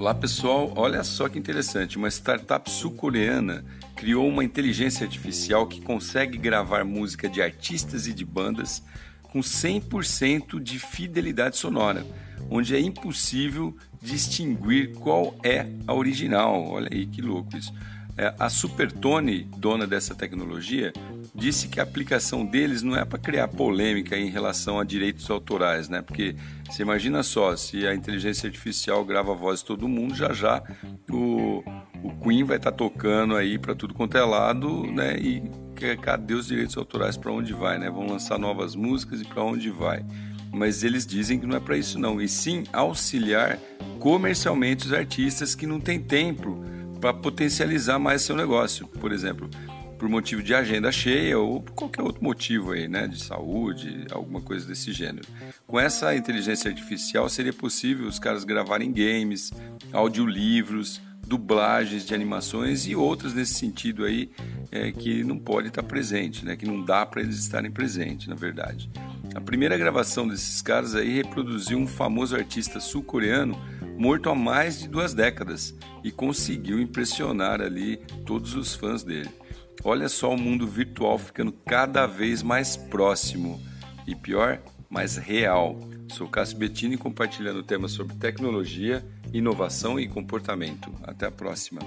Olá pessoal, olha só que interessante. Uma startup sul-coreana criou uma inteligência artificial que consegue gravar música de artistas e de bandas com 100% de fidelidade sonora, onde é impossível distinguir qual é a original. Olha aí que louco isso. É, a Supertone, dona dessa tecnologia, disse que a aplicação deles não é para criar polêmica em relação a direitos autorais, né? Porque você imagina só, se a inteligência artificial grava a voz de todo mundo, já já o, o Queen vai estar tá tocando aí para tudo quanto é lado, né? E cadê os direitos autorais para onde vai, né? Vão lançar novas músicas e para onde vai. Mas eles dizem que não é para isso não, e sim auxiliar comercialmente os artistas que não têm tempo para potencializar mais seu negócio. Por exemplo, por motivo de agenda cheia ou por qualquer outro motivo aí, né, de saúde, alguma coisa desse gênero. Com essa inteligência artificial seria possível os caras gravarem games, audiolivros, dublagens de animações e outras nesse sentido aí é, que não pode estar presente, né, que não dá para eles estarem presentes, na verdade. A primeira gravação desses caras aí reproduziu um famoso artista sul-coreano morto há mais de duas décadas e conseguiu impressionar ali todos os fãs dele. Olha só o mundo virtual ficando cada vez mais próximo e pior, mais real. Sou Cássio Bettini compartilhando temas sobre tecnologia, inovação e comportamento. Até a próxima.